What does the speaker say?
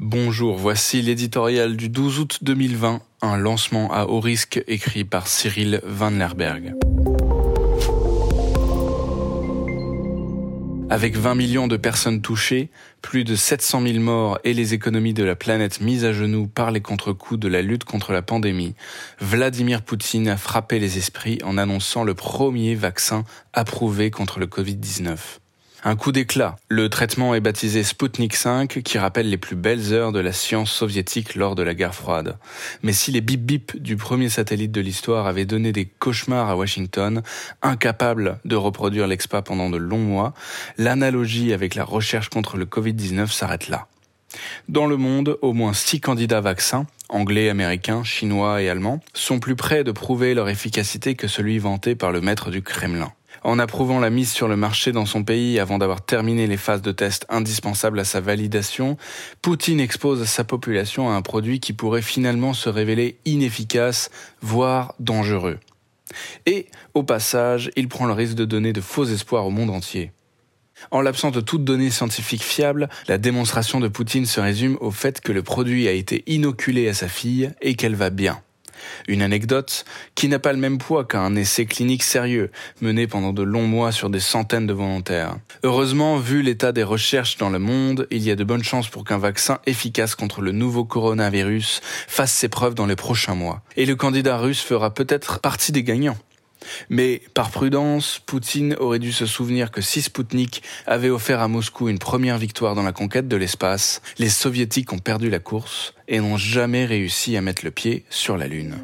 Bonjour, voici l'éditorial du 12 août 2020, un lancement à haut risque écrit par Cyril Van Lerberg. Avec 20 millions de personnes touchées, plus de 700 000 morts et les économies de la planète mises à genoux par les contre-coups de la lutte contre la pandémie, Vladimir Poutine a frappé les esprits en annonçant le premier vaccin approuvé contre le Covid-19. Un coup d'éclat. Le traitement est baptisé Sputnik 5, qui rappelle les plus belles heures de la science soviétique lors de la guerre froide. Mais si les bip-bip du premier satellite de l'histoire avaient donné des cauchemars à Washington, incapable de reproduire l'expa pendant de longs mois, l'analogie avec la recherche contre le Covid-19 s'arrête là. Dans le monde, au moins six candidats vaccins, anglais, américains, chinois et allemands, sont plus près de prouver leur efficacité que celui vanté par le maître du Kremlin. En approuvant la mise sur le marché dans son pays avant d'avoir terminé les phases de test indispensables à sa validation, Poutine expose sa population à un produit qui pourrait finalement se révéler inefficace, voire dangereux. Et, au passage, il prend le risque de donner de faux espoirs au monde entier. En l'absence de toute donnée scientifique fiable, la démonstration de Poutine se résume au fait que le produit a été inoculé à sa fille et qu'elle va bien. Une anecdote qui n'a pas le même poids qu'un essai clinique sérieux mené pendant de longs mois sur des centaines de volontaires. Heureusement, vu l'état des recherches dans le monde, il y a de bonnes chances pour qu'un vaccin efficace contre le nouveau coronavirus fasse ses preuves dans les prochains mois. Et le candidat russe fera peut-être partie des gagnants. Mais par prudence, Poutine aurait dû se souvenir que si Sputnik avait offert à Moscou une première victoire dans la conquête de l'espace, les soviétiques ont perdu la course et n'ont jamais réussi à mettre le pied sur la Lune.